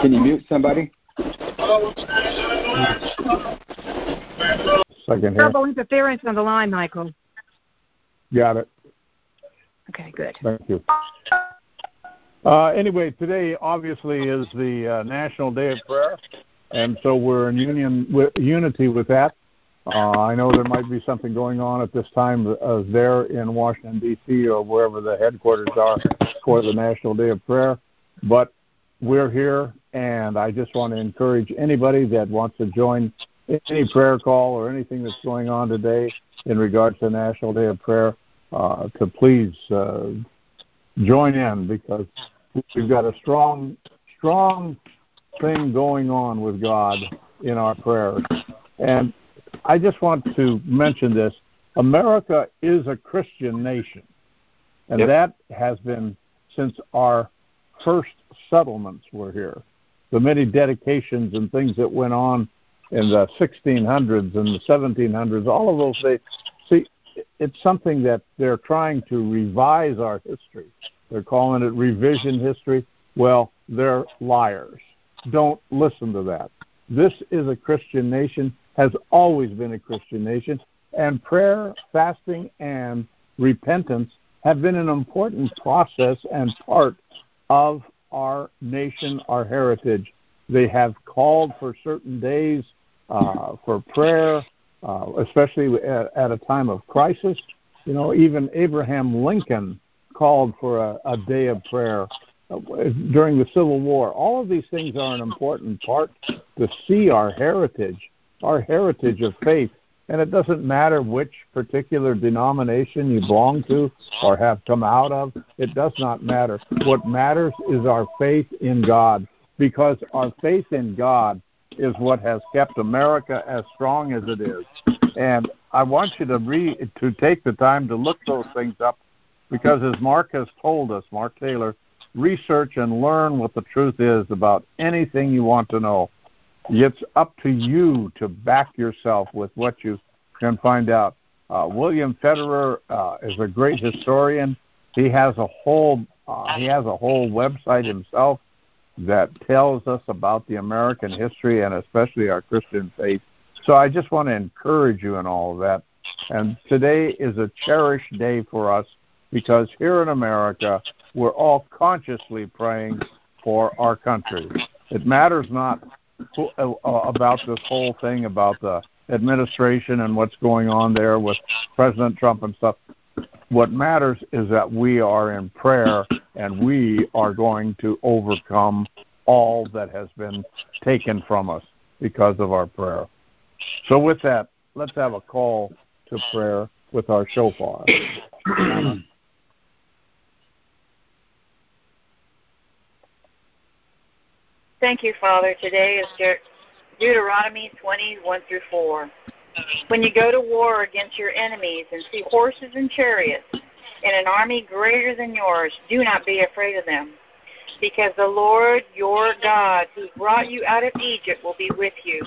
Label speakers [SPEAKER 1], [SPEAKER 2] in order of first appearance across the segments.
[SPEAKER 1] Can you mute somebody?
[SPEAKER 2] Second here.
[SPEAKER 3] Terrible interference on the line, Michael.
[SPEAKER 2] Got it.
[SPEAKER 3] Okay, good.
[SPEAKER 2] Thank you. Uh, anyway, today obviously is the uh, National Day of Prayer, and so we're in union with, unity with that. Uh, I know there might be something going on at this time uh, there in Washington D.C. or wherever the headquarters are for the National Day of Prayer, but we're here, and I just want to encourage anybody that wants to join any prayer call or anything that's going on today in regards to National Day of Prayer uh, to please uh, join in because we've got a strong, strong thing going on with God in our prayers. And I just want to mention this. America is a Christian nation, and
[SPEAKER 1] yep.
[SPEAKER 2] that has been since our first settlements were here. The many dedications and things that went on in the 1600s and the 1700s, all of those things. See, it's something that they're trying to revise our history. They're calling it revision history. Well, they're liars. Don't listen to that. This is a Christian nation, has always been a Christian nation, and prayer, fasting, and repentance have been an important process and part of our nation, our heritage. They have called for certain days uh, for prayer, uh, especially at, at, a time of crisis. You know, even Abraham Lincoln called for a, a day of prayer uh, during the Civil War. All of these things are an important part to see our heritage, our heritage of faith. And it doesn't matter which particular denomination you belong to or have come out of. It does not matter. What matters is our faith in God, because our faith in God is what has kept America as strong as it is. And I want you to read to take the time to look those things up because as Mark has told us, Mark Taylor, research and learn what the truth is about anything you want to know. It's up to you to back yourself with what you can find out. Uh, William Federer uh, is a great historian. He has a whole uh, he has a whole website himself that tells us about the American history and especially our Christian faith. So I just want to encourage you in all of that. And today is a cherished day for us because here in America, we're all consciously praying for our country. It matters not uh, about this whole thing about the administration and what's going on there with President Trump and stuff. What matters is that we are in prayer and we are going to overcome all that has been taken from us because of our prayer. So, with that, let's have a call to prayer with our shofar.
[SPEAKER 4] Thank you, Father. Today is Deuteronomy 20, 1 through 4. When you go to war against your enemies and see horses and chariots and an army greater than yours, do not be afraid of them. Because the Lord your God, who brought you out of Egypt, will be with you.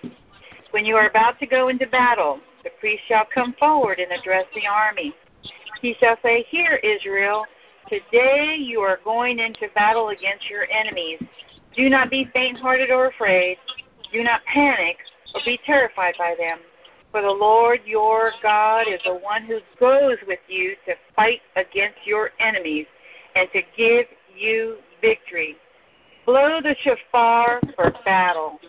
[SPEAKER 4] When you are about to go into battle, the priest shall come forward and address the army. He shall say, Hear, Israel, today you are going into battle against your enemies. Do not be faint hearted or afraid. Do not panic or be terrified by them. For the Lord your God is the one who goes with you to fight against your enemies and to give you victory. Blow the shofar for battle.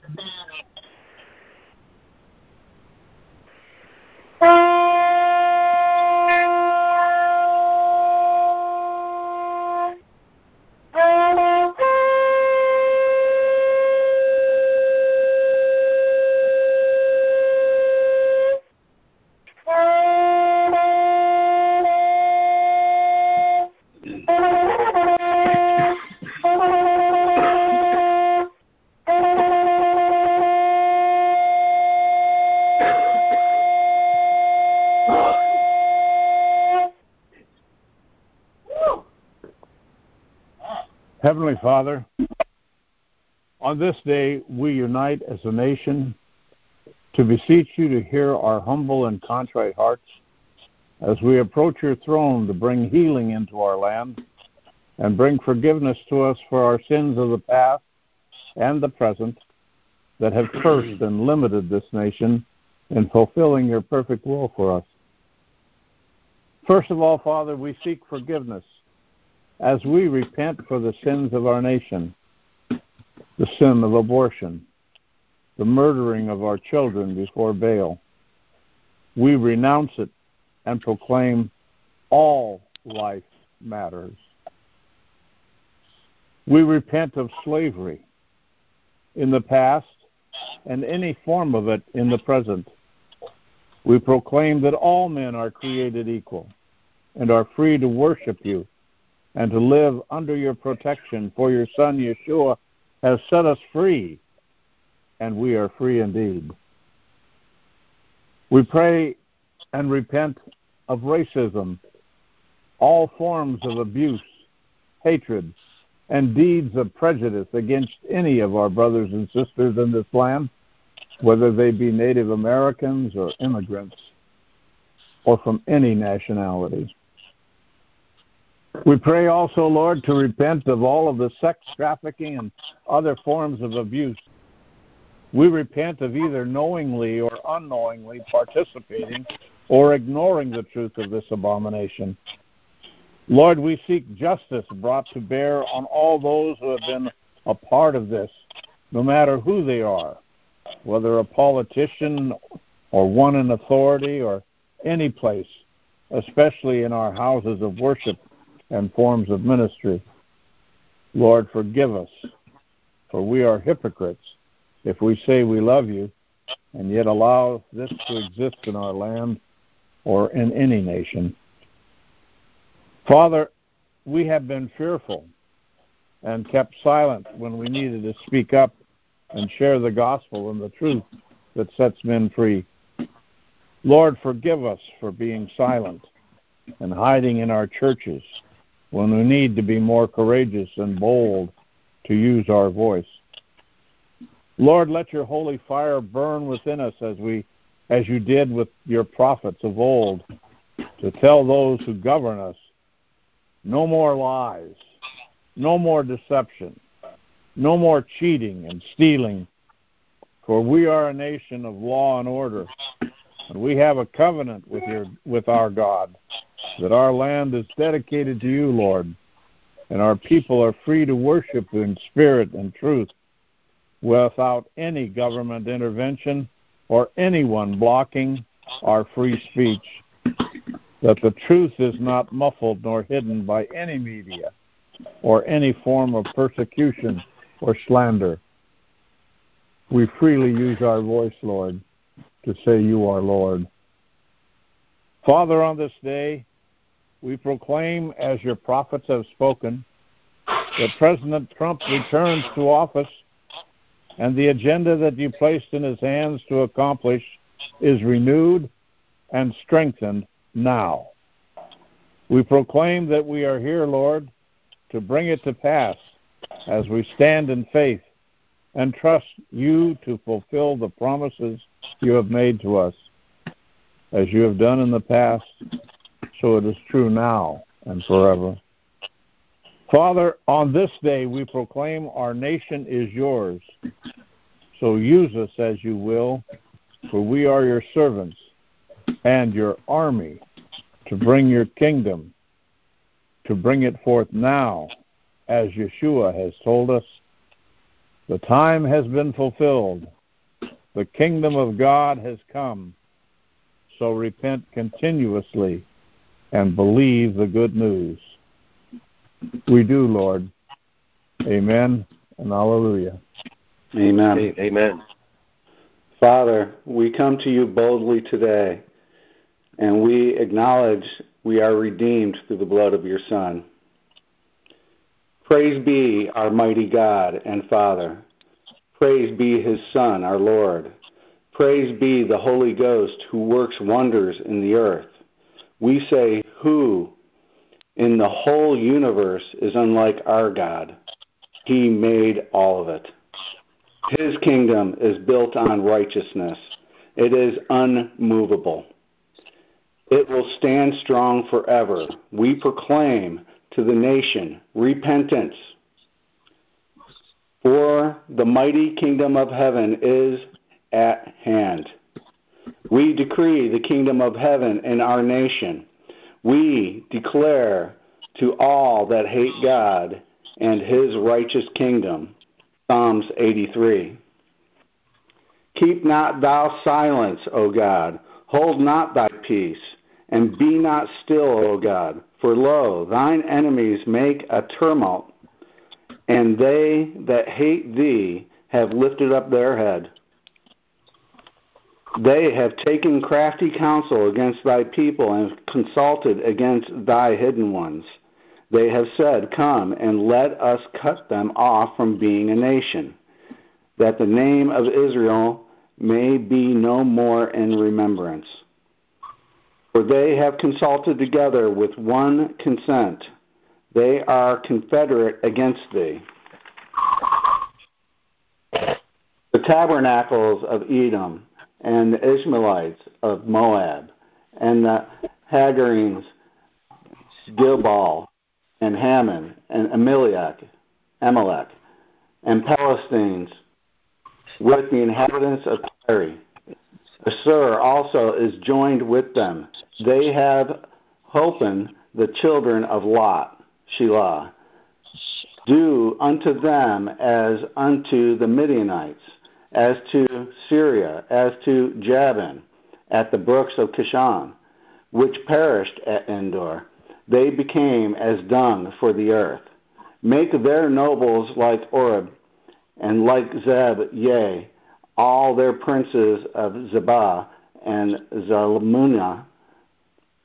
[SPEAKER 2] Heavenly Father, on this day we unite as a nation to beseech you to hear our humble and contrite hearts as we approach your throne to bring healing into our land. and bring forgiveness to us for our sins of the past and the present that have cursed and limited this nation in fulfilling your perfect will for us. First of all, Father, we seek forgiveness as we repent for the sins of our nation the sin of abortion, the murdering of our children before Baal. We renounce it and proclaim all life matters. We repent of slavery in the past and any form of it in the present. We proclaim that all men are created equal and are free to worship you and to live under your protection, for your Son Yeshua has set us free, and we are free indeed. We pray and repent of racism, all forms of abuse, hatred, and deeds of prejudice against any of our brothers and sisters in this land, whether they be Native Americans or immigrants or from any nationality. We pray also, Lord, to repent of all of the sex trafficking and other forms of abuse. We repent of either knowingly or unknowingly participating or ignoring the truth of this abomination. Lord, we seek justice brought to bear on all those who have been a part of this, no matter who they are, whether a politician or one in authority or any place, especially in our houses of worship and forms of ministry. Lord, forgive us, for we are hypocrites if we say we love you and yet allow this to exist in our land or in any nation. Father, we have been fearful and kept silent when we needed to speak up and share the gospel and the truth that sets men free. Lord, forgive us for being silent and hiding in our churches when we need to be more courageous and bold to use our voice. Lord, let your holy fire burn within us as we as you did with your prophets of old to tell those who govern us no more lies. No more deception. No more cheating and stealing. For we are a nation of law and order. And we have a covenant with your with our God that our land is dedicated to you, Lord, and our people are free to worship in spirit and truth without any government intervention or anyone blocking our free speech that the truth is not muffled nor hidden by any media or any form of persecution or slander. We freely use our voice, Lord, to say you are Lord. Father, on this day, we proclaim, as your prophets have spoken, that President Trump returns to office and the agenda that you placed in his hands to accomplish is renewed and strengthened now. We proclaim that we are here, Lord, to bring it to pass as we stand in faith and trust you to fulfill the promises you have made to us. As you have done in the past, so it is true now and forever. Father, on this day we proclaim our nation is yours. So use us as you will, for we are your servants and your army to bring your kingdom, to bring it forth now, as Yeshua has told us. The time has been fulfilled. The kingdom of God has come. So repent continuously and believe the good news. We do, Lord. Amen and hallelujah.
[SPEAKER 5] Amen.
[SPEAKER 6] Amen.
[SPEAKER 5] Father, we come to you boldly today, and we acknowledge we are redeemed through the blood of your Son. Praise be our mighty God and Father. Praise be his Son, our Lord. Praise be the Holy Ghost who works wonders in the earth. We say, Who in the whole universe is unlike our God? He made all of it. His kingdom is built on righteousness. It is unmovable. It will stand strong forever. We proclaim to the nation repentance. For the mighty kingdom of heaven is at hand. We decree the kingdom of heaven in our nation. We declare to all that hate God and his righteous kingdom. Psalms 83. Keep not thou silence, O God. Hold not thy peace, and be not still, O God. For lo, thine enemies make a tumult, and they that hate thee have lifted up their head. They have taken crafty counsel against thy people and consulted against thy hidden ones. They have said, Come and let us cut them off from being a nation, that the name of Israel may be no more in remembrance. For they have consulted together with one consent. They are confederate against thee. The tabernacles of Edom and the Ishmaelites of Moab and the Hagarenes, Gilgal and Ammon and Amalek, Amalek and Palestines with the inhabitants of Tyre. Assur also is joined with them. They have holpen the children of Lot, Selah. Do unto them as unto the Midianites, as to Sisera, as to Jabin, at the brooks of Kishon, which perished at Endor. They became as dung for the earth. Make their nobles like Oreb, and like Zeb, yea, all their princes of Zebah and Zalmunna,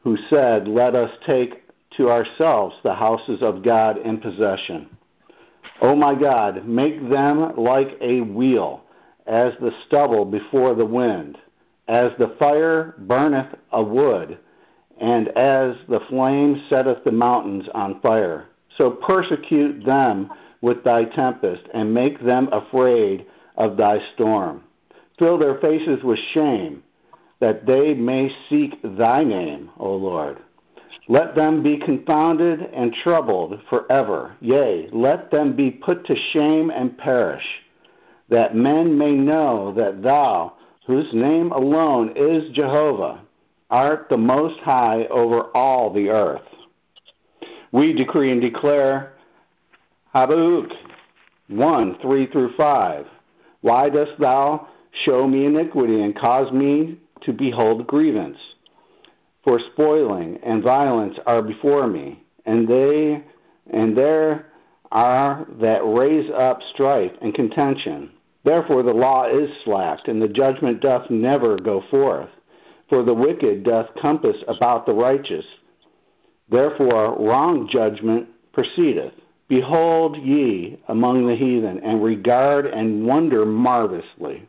[SPEAKER 5] who said, Let us take to ourselves the houses of God in possession. O my God, make them like a wheel, as the stubble before the wind, as the fire burneth a wood, and as the flame setteth the mountains on fire. So persecute them with thy tempest, and make them afraid of thy storm. Fill their faces with shame, that they may seek thy name, O Lord. Let them be confounded and troubled forever. Yea, let them be put to shame and perish, that men may know that thou, whose name alone is Jehovah, art the most high over all the earth. We decree and declare Habakkuk 1 3 through 5. Why dost thou show me iniquity and cause me to behold grievance? For spoiling and violence are before me, and they and there are that raise up strife and contention. Therefore the law is slacked, and the judgment doth never go forth. For the wicked doth compass about the righteous. Therefore wrong judgment proceedeth. Behold ye among the heathen, and regard and wonder marvelously.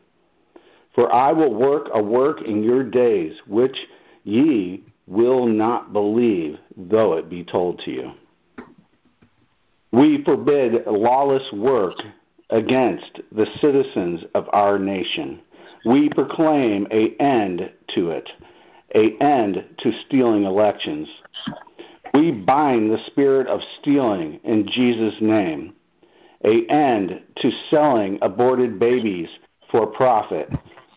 [SPEAKER 5] For I will work a work in your days, which ye will not believe, though it be told to you. We forbid lawless work against the citizens of our nation. We proclaim a end to it, a end to stealing elections. We bind the spirit of stealing in Jesus' name. A end to selling aborted babies for profit.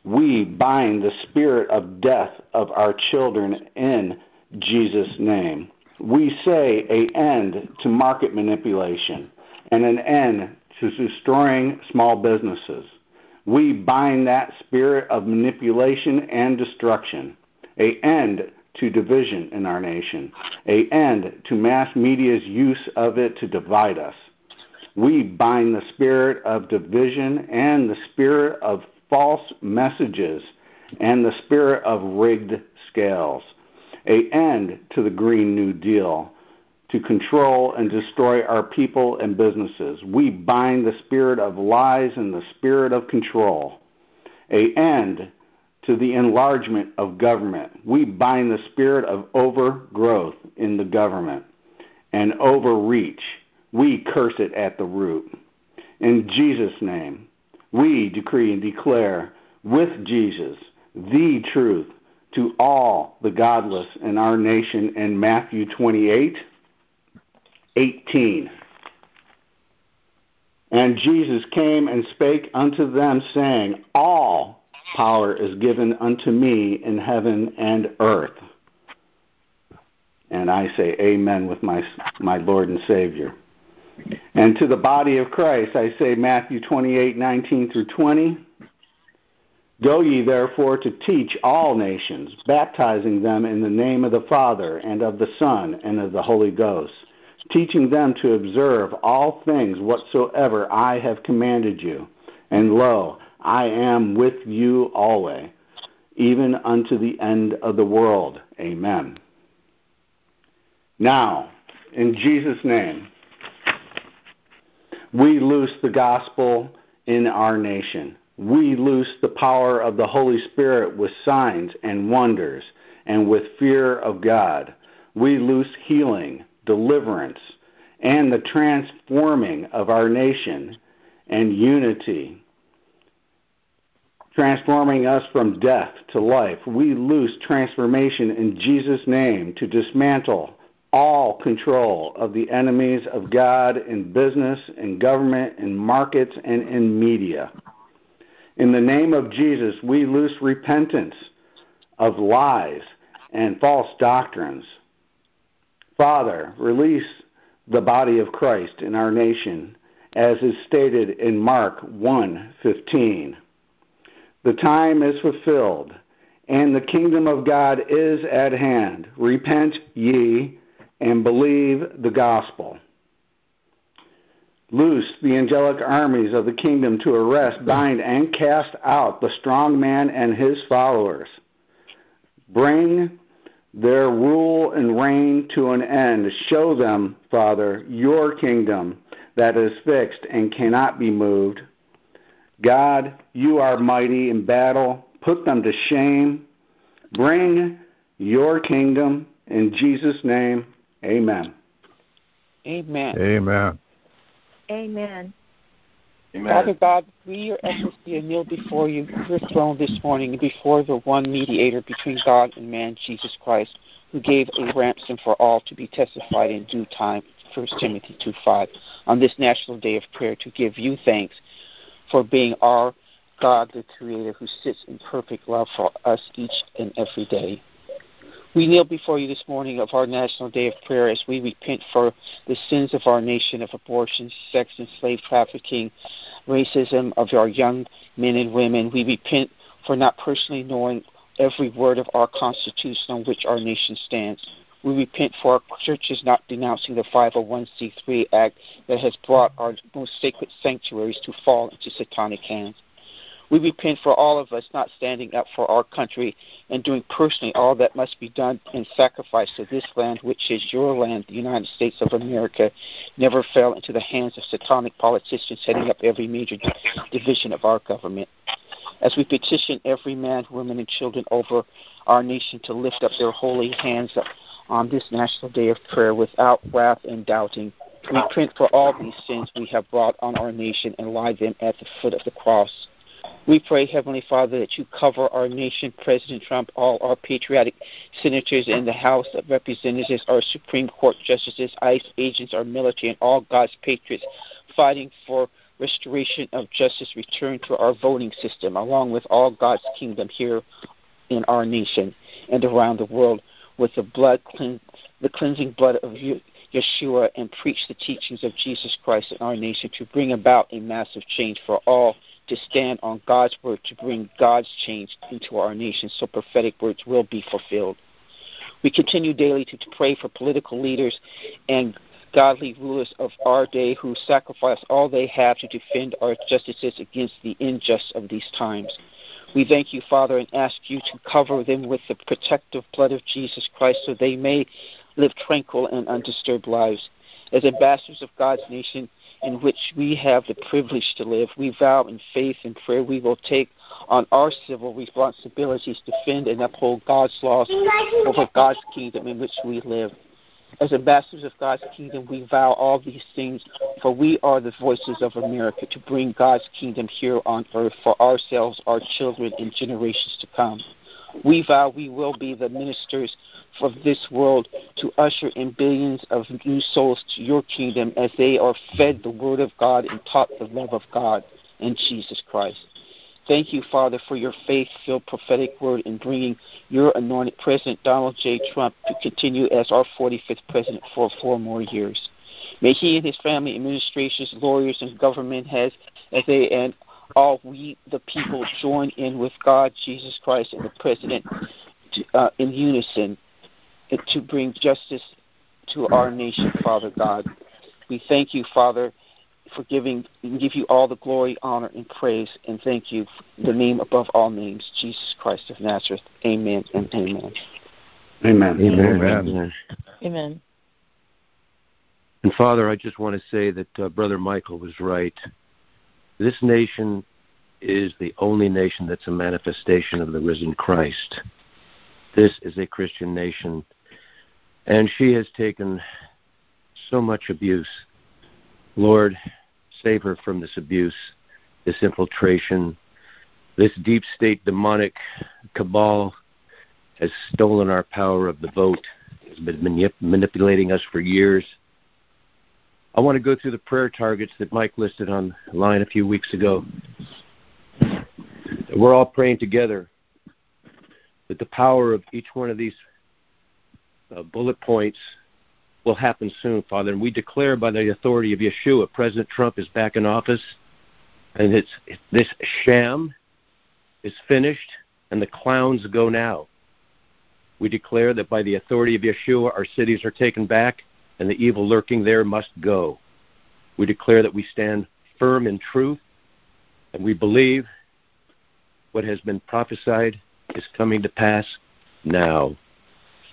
[SPEAKER 5] We bind the spirit of death of our children in Jesus' name. We say a end to market manipulation and an end to destroying small businesses. We bind that spirit of manipulation and destruction. A end to division in our nation, a end to mass media's use of it to divide us. We bind the spirit of division and the spirit of false messages and the spirit of rigged scales. A end to the Green New Deal to control and destroy our people and businesses. We bind the spirit of lies and the spirit of control. A end to the enlargement of government. We bind the spirit of overgrowth in the government and overreach. We curse it at the root. In Jesus' name, we decree and declare with Jesus the truth to all the godless in our nation in Matthew 28. 18. And Jesus came and spake unto them, saying, All power is given unto me in heaven and earth. And I say amen with my, my Lord and Savior. And to the body of Christ, I say Matthew 28 19 through 20. Go ye therefore to teach all nations, baptizing them in the name of the Father, and of the Son, and of the Holy Ghost, teaching them to observe all things whatsoever I have commanded you. And lo, I am with you always, even unto the end of the world. Amen. Now, in Jesus' name, we loose the gospel in our nation. We loose the power of the Holy Spirit with signs and wonders and with fear of God. We loose healing, deliverance, and the transforming of our nation and unity, transforming us from death to life. We loose transformation in Jesus' name to dismantle all control of the enemies of God in business, in government, in markets, and in media. In the name of Jesus, we loose repentance of lies and false doctrines. Father, release the body of Christ in our nation as is stated in Mark 1:15. The time is fulfilled and the kingdom of God is at hand. Repent ye and believe the gospel. Loose the angelic armies of the kingdom to arrest, bind, and cast out the strong man and his followers. Bring their rule and reign to an end. Show them, Father, your kingdom that is fixed and cannot be moved. God, you are mighty in battle. Put them to shame. Bring your kingdom in Jesus' name. Amen.
[SPEAKER 6] Amen.
[SPEAKER 2] Amen.
[SPEAKER 3] Amen.
[SPEAKER 6] Father God, we, your ecclesia, kneel before you, your throne this morning, before the one mediator between God and man, Jesus Christ, who gave a ransom for all to be testified in due time, 1 Timothy 2 5, on this national day of prayer to give you thanks for being our God, the Creator, who sits in perfect love for us each and every day. We kneel before you this morning of our National Day of Prayer as we repent for the sins of our nation of abortion, sex and slave trafficking, racism of our young men and women. We repent for not personally knowing every word of our Constitution on which our nation stands. We repent for our churches not denouncing the 501c3 Act that has brought our most sacred sanctuaries to fall into satanic hands. We repent for all of us not standing up for our country and doing personally all that must be done in sacrifice to this land, which is your land, the United States of America, never fell into the hands of satanic politicians setting up every major division of our government. As we petition every man, woman, and children over our nation to lift up their holy hands on this national day of prayer without wrath and doubting, we repent for all these sins we have brought on our nation and lie them at the foot of the cross. We pray, Heavenly Father, that you cover our nation, President Trump, all our patriotic senators in the House of Representatives, our Supreme Court justices, ICE agents, our military, and all God's patriots fighting for restoration of justice, return to our voting system, along with all God's kingdom here in our nation and around the world, with the blood, the cleansing blood of Yeshua, and preach the teachings of Jesus Christ in our nation to bring about a massive change for all to stand on God's word to bring God's change into our nation so prophetic words will be fulfilled. We continue daily to, to pray for political leaders and godly rulers of our day who sacrifice all they have to defend our justices against the injustice of these times. We thank you, Father, and ask you to cover them with the protective blood of Jesus Christ so they may live tranquil and undisturbed lives. As ambassadors of God's nation, in which we have the privilege to live. We vow in faith and prayer we will take on our civil responsibilities to defend and uphold God's laws over God's kingdom in which we live. As ambassadors of God's kingdom, we vow all these things, for we are the voices of America to bring God's kingdom here on earth for ourselves, our children, and generations to come. We vow we will be the ministers of this world to usher in billions of new souls to your kingdom as they are fed the word of God and taught the love of God in Jesus Christ. Thank you, Father, for your faith filled prophetic word in bringing your anointed President Donald J. Trump to continue as our 45th president for four more years. May he and his family, administrations, lawyers, and government heads, as they and all we, the people, join in with God, Jesus Christ, and the president to, uh, in unison to bring justice to our nation, Father God. We thank you, Father, for giving and give you all the glory, honor, and praise, and thank you the name above all names, Jesus Christ of Nazareth. Amen and amen.
[SPEAKER 5] Amen.
[SPEAKER 7] Amen. Amen.
[SPEAKER 3] Amen.
[SPEAKER 7] And Father, I just want to say that uh, Brother Michael was right. This nation is the only nation that's a manifestation of the risen Christ. This is a Christian nation, and she has taken so much abuse. Lord, save her from this abuse, this infiltration. This deep state demonic cabal has stolen our power of the vote, has been manip- manipulating us for years. I want to go through the prayer targets that Mike listed on line a few weeks ago. We're all praying together that the power of each one of these uh, bullet points will happen soon, Father. And we declare by the authority of Yeshua, President Trump is back in office, and it's this sham is finished, and the clowns go now. We declare that by the authority of Yeshua, our cities are taken back, and the evil lurking there must go. We declare that we stand firm in truth, and we believe what has been prophesied is coming to pass now.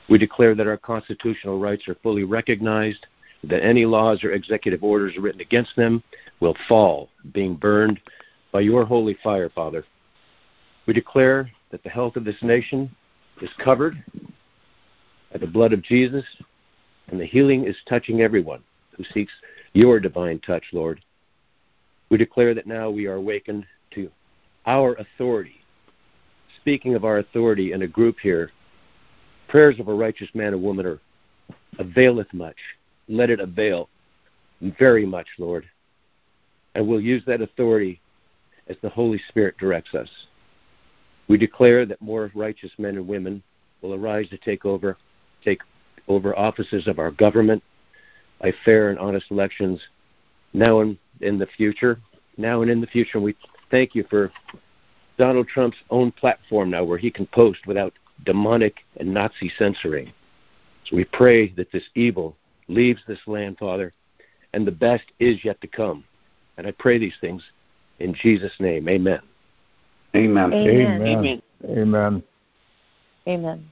[SPEAKER 7] We declare that our constitutional rights are fully recognized, that any laws or executive orders written against them will fall, being burned by your holy fire, Father. We declare that the health of this nation is covered by the blood of Jesus, and the healing is touching everyone who seeks your divine touch, Lord. We declare that now we are awakened to our authority. Speaking of our authority in a group here, prayers of a righteous man or woman are availeth much. Let it avail very much, Lord. And we'll use that authority as the Holy Spirit directs us. We declare that more righteous men and women will arise to take over take over offices of our government by fair and honest elections now and in the future. Now and in the future, we thank you for Donald Trump's own platform now where he can post without demonic and Nazi censoring. So we pray that this evil leaves this land, Father, and the best is yet to come. And I pray these things in Jesus' name. Amen.
[SPEAKER 5] Amen.
[SPEAKER 3] Amen.
[SPEAKER 2] Amen. Amen.
[SPEAKER 3] Amen.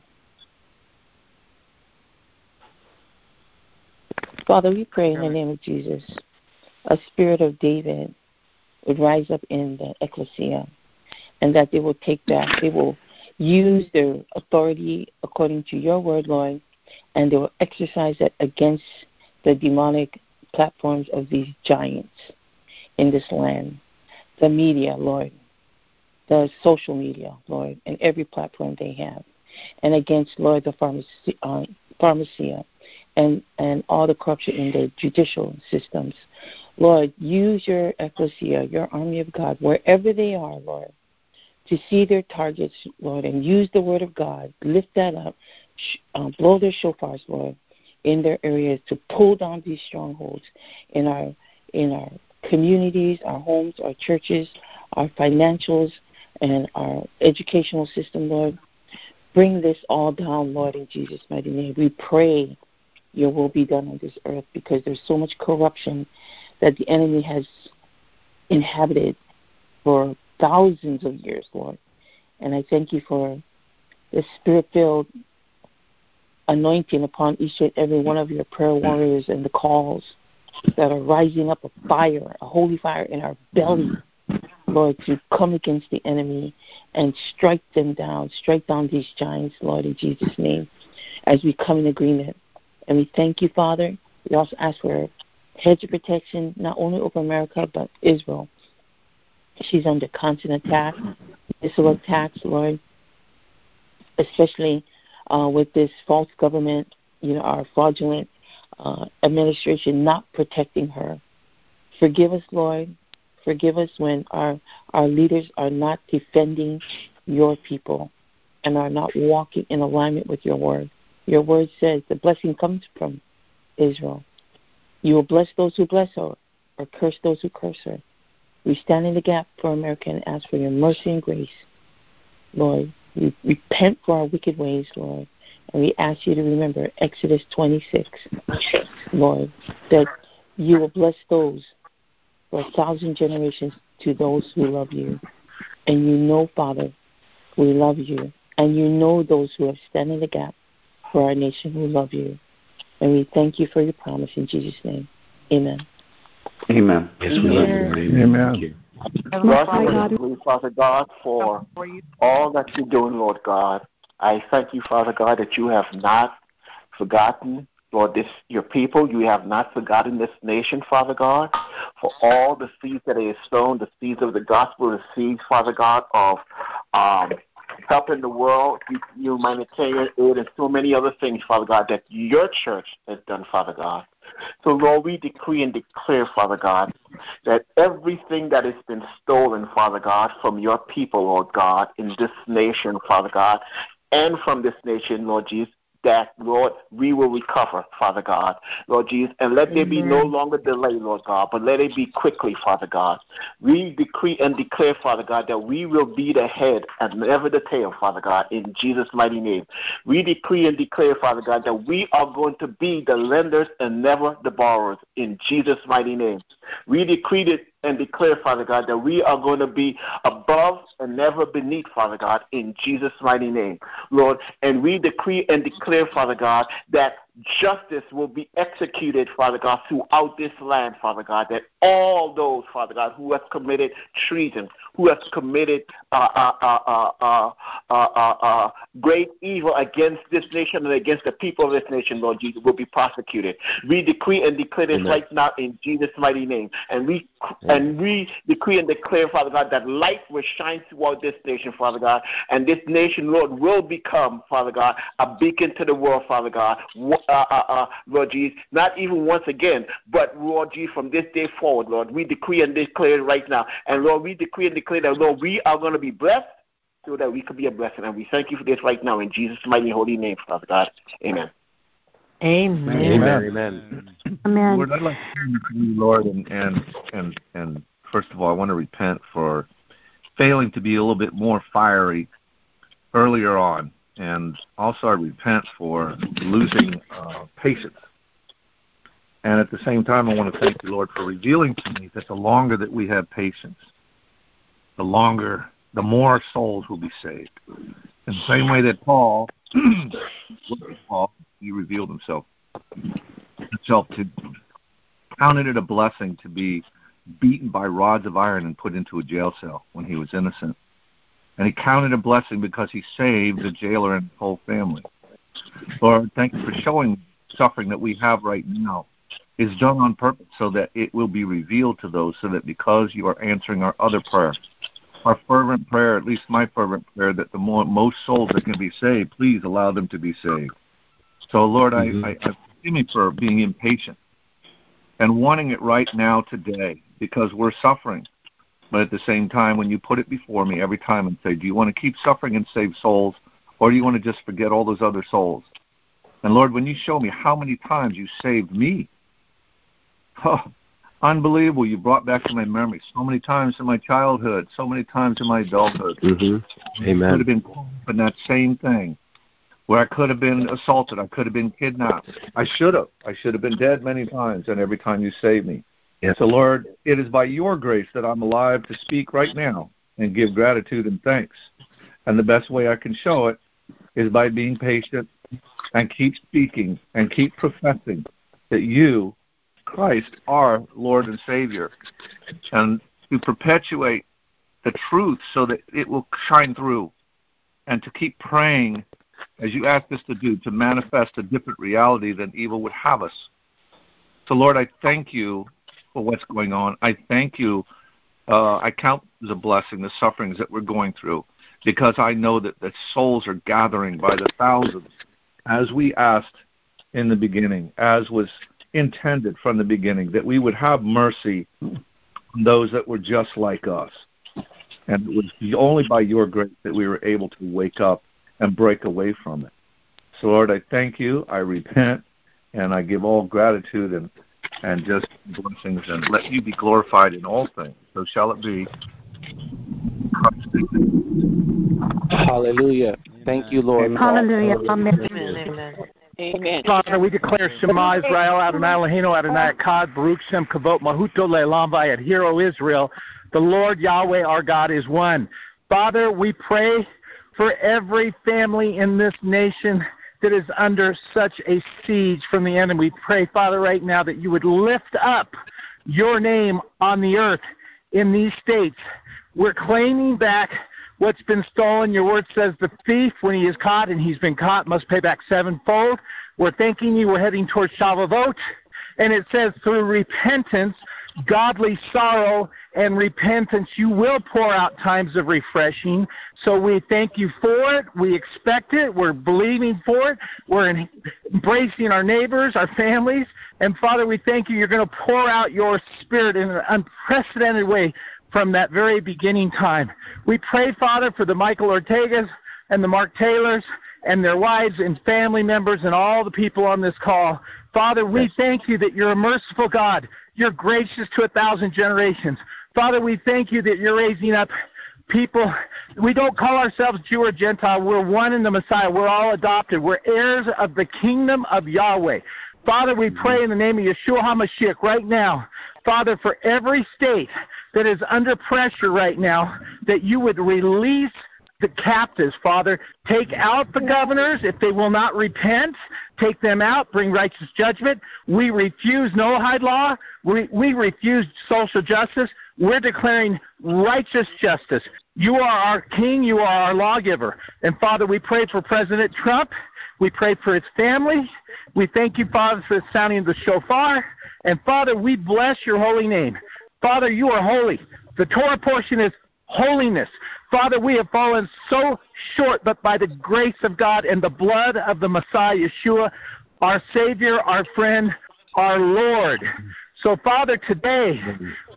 [SPEAKER 3] Father, we pray in the name of Jesus, a spirit of David would rise up in the ecclesia and that they will take back, they will use their authority according to your word, Lord, and they will exercise that against the demonic platforms of these giants in this land. The media, Lord, the social media, Lord, and every platform they have. And against, Lord, the pharmacy, uh, pharmakeia and, and all the corruption in the judicial systems. Lord, use your ecclesia, your army of God, wherever they are, Lord, to see their targets, Lord, and use the word of God, lift that up, um, blow their shofars, Lord, in their areas to pull down these strongholds in our in our communities, our homes, our churches, our financials, and our educational system, Lord. Bring this all down, Lord, in Jesus' mighty name. We pray your will be done on this earth because there's so much corruption that the enemy has inhabited for thousands of years, Lord. And I thank you for the spirit filled anointing upon each and every one of your prayer warriors and the calls that are rising up a fire, a holy fire in our belly, Lord, to come against the enemy and strike them down, strike down these giants, Lord, in Jesus' name, as we come in agreement And we thank you, Father. We also ask for hedge of protection, not only over America, but Israel. She's under constant attack, missile attacks, Lord, especially uh, with this false government, you know, our fraudulent uh, administration not protecting her. Forgive us, Lord. Forgive us when our, our leaders are not defending your people and are not walking in alignment with your word. Your word says the blessing comes from Israel. You will bless those who bless her or curse those who curse her. We stand in the gap for America and ask for your mercy and grace. Lord, we repent for our wicked ways, Lord, and we ask you to remember Exodus 26, Lord, that you will bless those for a thousand generations to those who love you. And you know, Father, we love you. And you know those who have stand in the gap for our nation who love you. And we thank you for your promise in Jesus' name. Amen.
[SPEAKER 5] Amen.
[SPEAKER 7] Yes, we love you. Amen.
[SPEAKER 8] Amen.
[SPEAKER 7] Thank you.
[SPEAKER 9] Lord, Father God, for all that you're doing, Lord God. I thank you, Father God, that you have not forgotten, Lord, this your people. You have not forgotten this nation, Father God, for all the seeds that are sown, the seeds of the gospel, the seeds, Father God, of um, helping the world, you humanitarian aid, and so many other things, Father God, that your church has done, Father God. So, Lord, we decree and declare, Father God, that everything that has been stolen, Father God, from your people, Lord God, in this nation, Father God, and from this nation, Lord Jesus, that, Lord, we will recover, Father God, Lord Jesus, and let there be no longer delay, Lord God, but let it be quickly, Father God. We decree and declare, Father God, that we will be the head and never the tail, Father God, in Jesus' mighty name. We decree and declare, Father God, that we are going to be the lenders and never the borrowers, in Jesus' mighty name. We decree it and declare, Father God, that we are going to be above and never beneath, Father God, in Jesus' mighty name, Lord. And we decree and declare, Father God, that justice will be executed, Father God, throughout this land, Father God, that all those, Father God, who have committed treason, who have committed uh, uh, uh, great evil against this nation and against the people of this nation, Lord Jesus, will be prosecuted. We decree and declare this Amen. right now in Jesus' mighty name. And we Amen. and we decree and declare, Father God, that light will shine throughout this nation, Father God, and this nation, Lord, will become, Father God, a beacon to the world, Father God uh, uh, uh, Lord Jesus, not even once again, but Lord Jesus, from this day forward, Lord, we decree and declare right now. And Lord, we decree and declare that, Lord, we are going to be blessed so that we could be a blessing. And we thank you for this right now in Jesus' mighty holy name, Father God. Amen.
[SPEAKER 10] Amen.
[SPEAKER 7] Amen. Amen.
[SPEAKER 10] Amen.
[SPEAKER 8] Lord, I'd like to turn to you, Lord, and, and and and first of all, I want to repent for failing to be a little bit more fiery earlier on and also I repent for losing uh, patience. And at the same time, I want to thank you, Lord, for revealing to me that the longer that we have patience, the longer, the more souls will be saved. In the same way that Paul, Paul, he revealed himself, himself to counted it a blessing to be beaten by rods of iron and put into a jail cell when he was innocent and he counted a blessing because he saved the jailer and his whole family. Lord, thank you for showing suffering that we have right now is done on purpose so that it will be revealed to those, so that because you are answering our other prayer, our fervent prayer, at least my fervent prayer, that the more, most souls that can be saved, please allow them to be saved. So, Lord, mm-hmm. I, I, I forgive me for being impatient and wanting it right now today because we're suffering. But at the same time, when you put it before me every time and say, Do you want to keep suffering and save souls, or do you want to just forget all those other souls? And Lord, when you show me how many times you saved me, oh, unbelievable. You brought back to my memory so many times in my childhood, so many times in my adulthood.
[SPEAKER 7] Mm-hmm. Amen.
[SPEAKER 8] Could have been in that same thing where I could have been assaulted, I could have been kidnapped. I should have. I should have been dead many times, and every time you saved me. Yes. So, Lord, it is by your grace that I'm alive to speak right now and give gratitude and thanks. And the best way I can show it is by being patient and keep speaking and keep professing that you, Christ, are Lord and Savior. And to perpetuate the truth so that it will shine through. And to keep praying
[SPEAKER 2] as you asked us to do, to manifest a different reality than evil would have us. So, Lord, I thank you for what's going on. I thank you. Uh, I count the blessing the sufferings that we're going through because I know that, that souls are gathering by the thousands as we asked in the beginning, as was intended from the beginning, that we would have mercy on those that were just like us. And it was only by your grace that we were able to wake up and break away from it. So, Lord, I thank you. I repent, and I give all gratitude and, and just blessings, and let you be glorified in all things. So shall it be.
[SPEAKER 7] Hallelujah. Thank you, Lord.
[SPEAKER 8] Hallelujah. Amen. Amen.
[SPEAKER 6] Amen.
[SPEAKER 11] Father, we declare Shema Israel, Adonai Eloheinu, Adonai Echad, Baruch Shem Kavot, Mahuto Le'elam Vayet, Hero Israel. The Lord Yahweh our God is one. Father, we pray for every family in this nation that is under such a siege from the enemy. We pray, Father, right now that you would lift up your name on the earth in these states. We're claiming back what's been stolen. Your word says the thief, when he is caught and he's been caught, must pay back sevenfold. We're thanking you. We're heading towards Shavuot. And it says through repentance, godly sorrow and repentance, you will pour out times of refreshing. So we thank you for it. We expect it. We're believing for it. We're embracing our neighbors, our families. And Father, we thank you. You're going to pour out your spirit in an unprecedented way from that very beginning time. We pray, Father, for the Michael Ortegas and the Mark Taylors and their wives and family members and all the people on this call. Father, we thank you that you're a merciful God. You're gracious to a thousand generations. Father, we thank you that you're raising up people. We don't call ourselves Jew or Gentile. We're one in the Messiah. We're all adopted. We're heirs of the kingdom of Yahweh. Father, we mm-hmm. pray in the name of Yeshua HaMashiach right now, Father, for every state that is under pressure right now, that you would release the captives, Father. Take out the governors if they will not repent. Take them out. Bring righteous judgment. We refuse Noahide law. We, we refuse social justice. We're declaring righteous justice. You are our king. You are our lawgiver. And Father, we pray for President Trump. We pray for his family. We thank you, Father, for the sounding of the shofar. And Father, we bless your holy name. Father, you are holy. The Torah portion is holiness. Father, we have fallen so short, but by the grace of God and the blood of the Messiah, Yeshua, our Savior, our friend, our Lord. So, Father, today,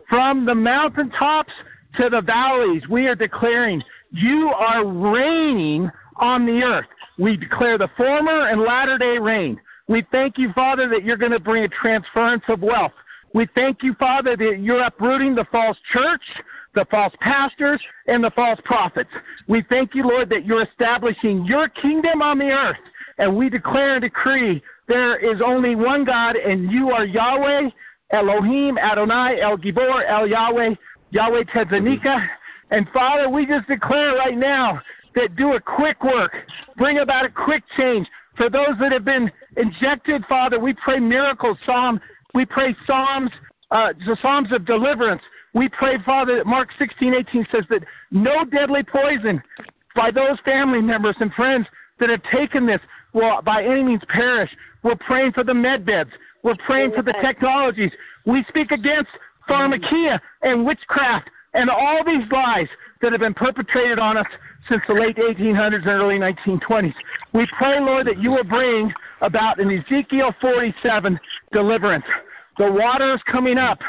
[SPEAKER 11] from the mountaintops to the valleys, we are declaring you are reigning on the earth. We declare the former and latter day reign. We thank you, Father, that you're going to bring a transference of wealth. We thank you, Father, that you're uprooting the false church, the false pastors, and the false prophets. We thank you, Lord, that you're establishing your kingdom on the earth. And we declare and decree there is only one God, and you are Yahweh, Elohim, Adonai, El Gibor, El Yahweh, Yahweh Tsidkenu. And Father, we just declare right now that do a quick work, bring about a quick change. For those that have been injected, Father, we pray miracles, Psalm, we pray Psalms, uh, the Psalms of deliverance. We pray, Father, that Mark 16, 18 says that no deadly poison by those family members and friends that have taken this will by any means perish. We're praying for the med beds. We're praying for the technologies. We speak against pharmakeia and witchcraft and all these lies that have been perpetrated on us since the late 1800s and early 1920s. We pray, Lord, that you will bring about in Ezekiel 47 deliverance. The water is coming up.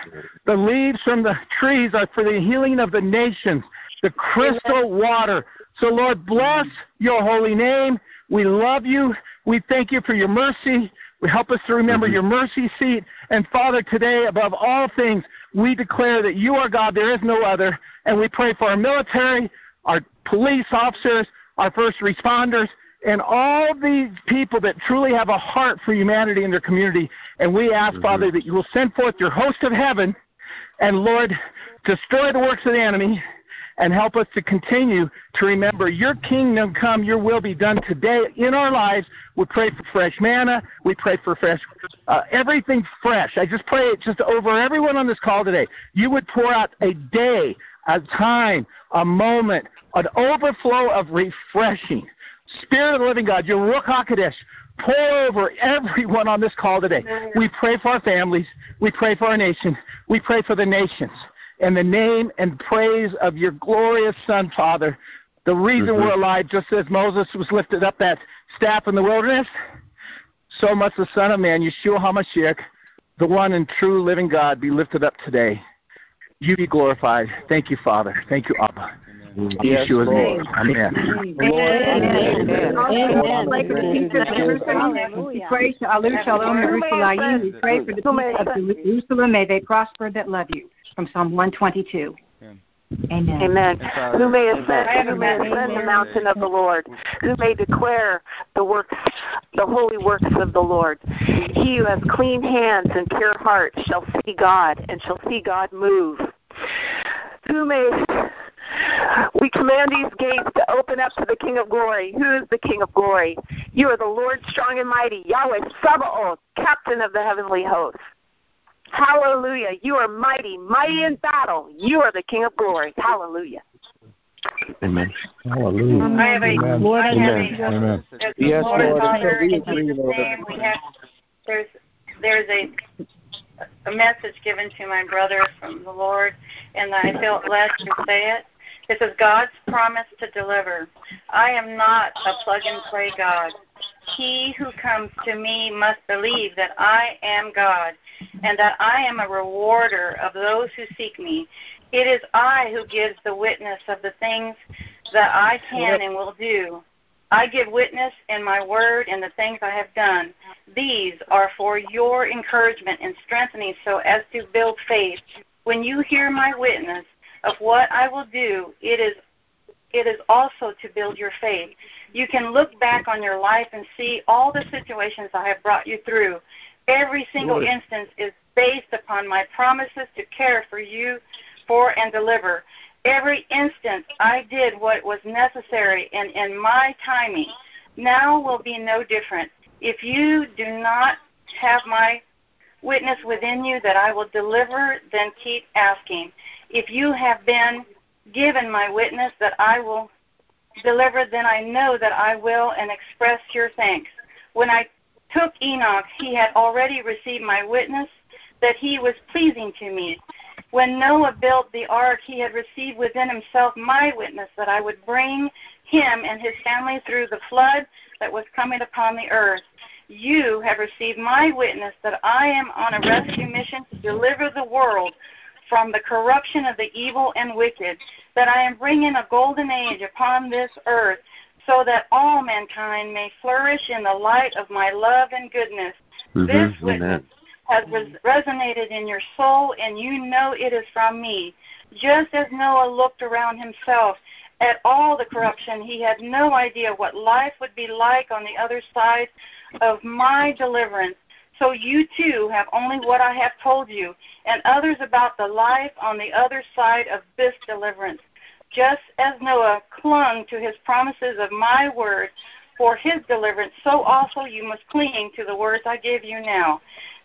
[SPEAKER 11] The leaves from the trees are for the healing of the nations. The crystal water. So, Lord, bless your holy name. We love you. We thank you for your mercy. We help us to remember your mercy seat. And Father, today, above all things, we declare that you are God. There is no other. And we pray for our military, our police officers, our first responders, and all these people that truly have a heart for humanity in their community. And we ask, mm-hmm. Father, that you will send forth your host of heaven and, Lord, destroy the works of the enemy and help us to continue to remember your kingdom come, your will be done today in our lives. We pray for fresh manna. We pray for fresh, uh, everything fresh. I just pray it just over everyone on this call today. You would pour out a day, a time, a moment, an overflow of refreshing Spirit of the living God, your Ruach HaKodesh, pour over everyone on this call today. We pray for our families. We pray for our nation. We pray for the nations. In the name and praise of your glorious Son, Father, the reason mm-hmm. we're alive, just as Moses was lifted up that staff in the wilderness, so must the Son of Man, Yeshua HaMashiach, the one and true living God, be lifted up today. You be glorified. Thank you, Father. Thank you, Abba. Mm-hmm. Yes, Yeshua's name. Amen.
[SPEAKER 10] Amen. Amen. We pray to Alu Shalom Yerushalayim. We pray for the peace of Jerusalem. May they prosper that love you. From Psalm 122.
[SPEAKER 12] Amen. Amen. Who may ascend, who may ascend the mountain of the Lord, who may declare the works, the holy works of the Lord. He who has clean hands and pure heart shall see God, and shall see God move. Who may we command these gates to open up to the King of Glory. Who is the King of Glory? You are the Lord strong and mighty, Yahweh Sabaoth, captain of the heavenly host. Hallelujah. You are mighty, mighty in battle. You are the King of glory. Hallelujah.
[SPEAKER 7] Amen.
[SPEAKER 2] Hallelujah. I have a,
[SPEAKER 4] Amen. Lord, I have Amen. a, Amen. yes, Lord, Lord Father, in Jesus' name, we have, there's, there's a, a message given to my brother from the Lord, and I felt led to say it. This is God's promise to deliver. I am not a plug and play God. He who comes to me must believe that I am God and that I am a rewarder of those who seek me. It is I who gives the witness of the things that I can and will do. I give witness in my word and the things I have done. These are for your encouragement and strengthening so as to build faith. When you hear my witness of what I will do, it is it is also to build your faith. You can look back on your life and see all the situations I have brought you through. Every single Lord. instance is based upon my promises to care for you, for and deliver. Every instance I did what was necessary and in my timing. Now will be no different. If you do not have my witness within you that I will deliver, then keep asking. If you have been given my witness that I will deliver, then I know that I will and express your thanks. When I took Enoch, he had already received my witness that he was pleasing to me. When Noah built the ark, he had received within himself my witness that I would bring him and his family through the flood that was coming upon the earth. You have received my witness that I am on a rescue mission to deliver the world from the corruption of the evil and wicked, that I am bringing a golden age upon this earth, so that all mankind may flourish in the light of my love and goodness. Mm-hmm. This witness has res- mm-hmm. resonated in your soul, and you know it is from me. Just as Noah looked around himself at all the corruption, he had no idea what life would be like on the other side of my deliverance. So you too have only what I have told you, and others about the life on the other side of this deliverance. Just as Noah clung to his promises of my word for his deliverance, so also you must cling to the words I give you now.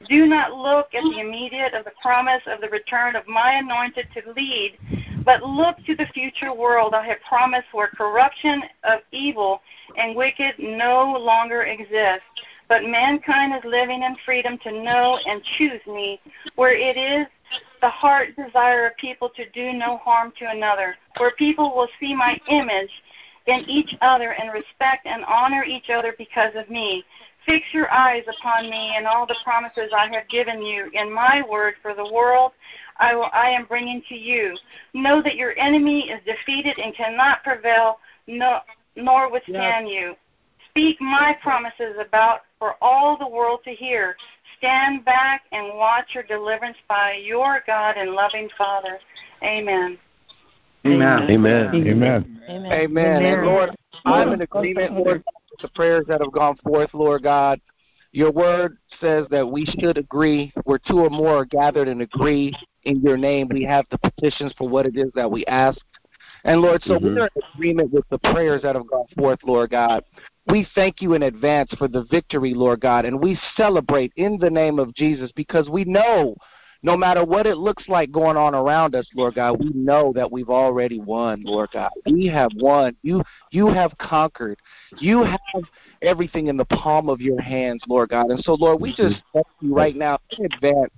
[SPEAKER 4] Do not look at the immediate of the promise of the return of my anointed to lead, but look to the future world I have promised where corruption of evil and wicked no longer exists but mankind is living in freedom to know and choose me, where it is the heart desire of people to do no harm to another, where people will see my image in each other and respect and honor each other because of me. Fix your eyes upon me and all the promises I have given you in my word for the world I, will, I am bringing to you. Know that your enemy is defeated and cannot prevail, no, nor withstand yes. you. Speak my promises about for all the world to hear. Stand back and watch your deliverance by your God and loving Father. Amen.
[SPEAKER 7] Amen.
[SPEAKER 2] Amen.
[SPEAKER 6] Amen. Amen. Amen. And Lord, I'm in agreement, Lord, with the prayers that have gone forth, Lord God. Your word says that we should agree. Where two or more are gathered and agree in your name, we have the petitions for what it is that we ask. And Lord, so mm-hmm. we're in agreement with the prayers that have gone forth, Lord God. We thank you in advance for the victory, Lord God, and we celebrate in the name of Jesus because we know
[SPEAKER 13] no matter what it looks like going on around us, Lord God, we know that we've already won, Lord God. We have won. You you have conquered. You have everything in the palm of your hands, Lord God. And so, Lord, we just thank you right now in advance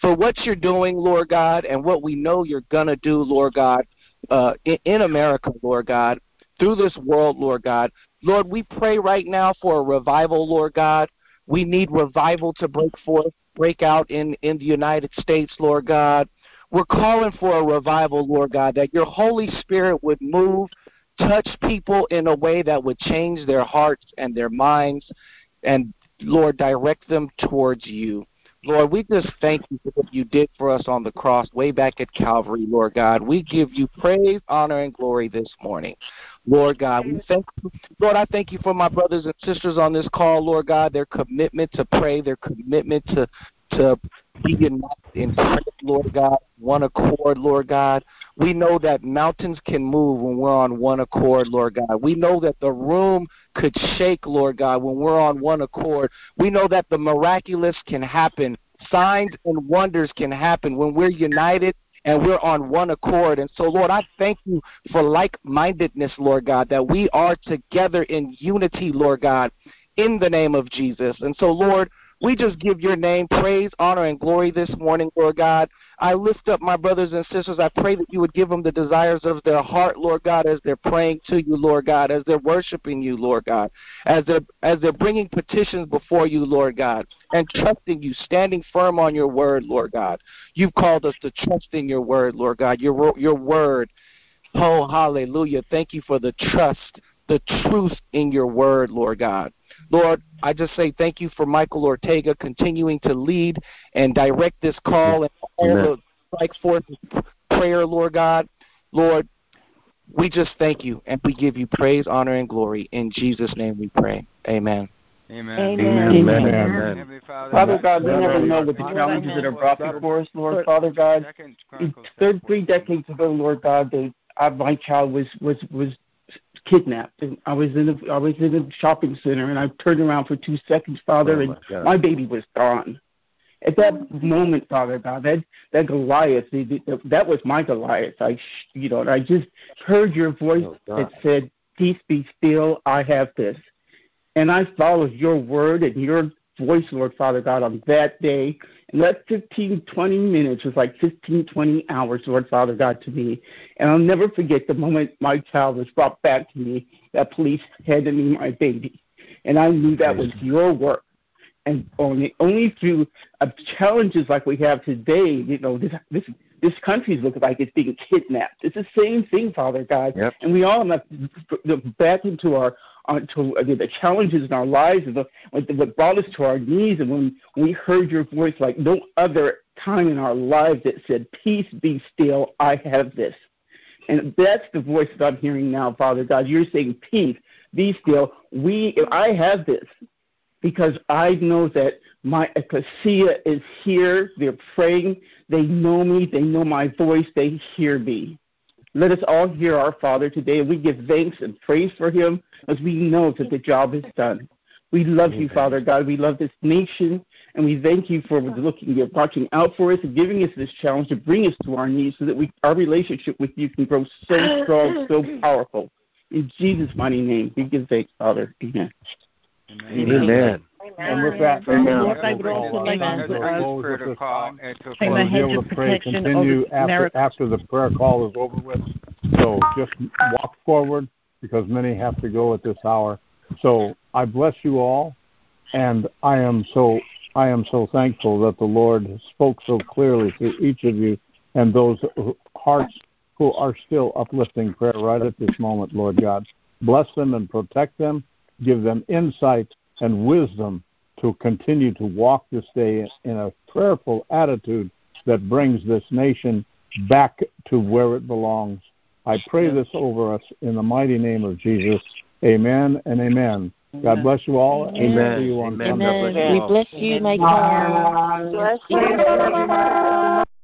[SPEAKER 13] for what you're doing, Lord God, and what we know you're going to do, Lord God, uh, in, in America, Lord God, through this world, Lord God. Lord, we pray right now for a revival, Lord God. We need revival to break forth, break out in, in the United States, Lord God. We're calling for a revival, Lord God, that your Holy Spirit would move touch people in a way that would change their hearts and their minds and Lord direct them towards you. Lord, we just thank you for what you did for us on the cross way back at Calvary, Lord God. We give you praise, honor, and glory this morning. Lord God, we thank you. Lord, I thank you for my brothers and sisters on this call, Lord God, their commitment to pray, their commitment to to be united in prayer, Lord God, one accord, Lord God. We know that mountains can move when we're on one accord, Lord God. We know that the room could shake, Lord God, when we're on one accord. We know that the miraculous can happen. Signs and wonders can happen when we're united and we're on one accord. And so, Lord, I thank you for like mindedness, Lord God, that we are together in unity, Lord God, in the name of Jesus. And so, Lord, we just give your name praise, honor, and glory this morning, Lord God. I lift up my brothers and sisters. I pray that you would give them the desires of their heart, Lord God, as they're praying to you, Lord God, as they're worshiping you, Lord God, as they're as they're bringing petitions before you, Lord God, and trusting you, standing firm on your word, Lord God. You've called us to trust in your word, Lord God. Your your word. Oh, hallelujah. Thank you for the trust, the truth in your word, Lord God. Lord, I just say thank you for Michael Ortega continuing to lead and direct this call and all Amen. the strike forth prayer, Lord God. Lord, we just thank you and we give you praise, honor, and glory. In Jesus' name we pray. Amen.
[SPEAKER 5] Amen.
[SPEAKER 14] Amen.
[SPEAKER 5] Amen.
[SPEAKER 14] Amen. Amen. Father God, we never know what the challenges that are brought before us, Lord. Father God, third, three decades ago, Lord God, they, I, my child was was was kidnapped and I was in a I was in a shopping center and I turned around for two seconds, Father, oh and my baby was gone. At that moment, Father God, that that Goliath, that was my Goliath. I, you know, and I just heard your voice oh that said, "Peace be still. I have this," and I followed your word and your voice, Lord Father God, on that day. And that 15, 20 minutes was like 15, 20 hours, Lord Father God, to me. And I'll never forget the moment my child was brought back to me, that police handed me my baby. And I knew that was your work. And only only through uh, challenges like we have today, you know, this this this country looking like it's being kidnapped. It's the same thing, Father God.
[SPEAKER 7] Yep.
[SPEAKER 14] And we all have to back into our uh, to uh, the challenges in our lives and the, what brought us to our knees. And when we heard your voice like no other time in our lives that said, Peace be still, I have this. And that's the voice that I'm hearing now, Father God. You're saying, Peace, be still. We, I have this because I know that my ecclesia is here. They're praying. They know me. They know my voice. They hear me. Let us all hear our Father today, we give thanks and praise for him as we know that the job is done. We love you, Father God. We love this nation, and we thank you for looking, watching out for us and giving us this challenge to bring us to our knees so that we, our relationship with you can grow so strong, so powerful. In Jesus' mighty name, we give thanks, Father. Amen.
[SPEAKER 7] Amen. Amen.
[SPEAKER 2] And with that,
[SPEAKER 15] Lord, I would also like to
[SPEAKER 2] be able to pray, continue after, after the prayer call is over with. So just walk forward because many have to go at this hour. So I bless you all, and I am so I am so thankful that the Lord spoke so clearly to each of you and those hearts who are still uplifting prayer right at this moment, Lord God. Bless them and protect them, give them insight and wisdom to continue to walk this day in a prayerful attitude that brings this nation back to where it belongs. I pray this over us in the mighty name of Jesus. Amen and amen. God bless you all.
[SPEAKER 7] Amen.
[SPEAKER 3] amen. amen. We bless you, my God.
[SPEAKER 12] Bless you.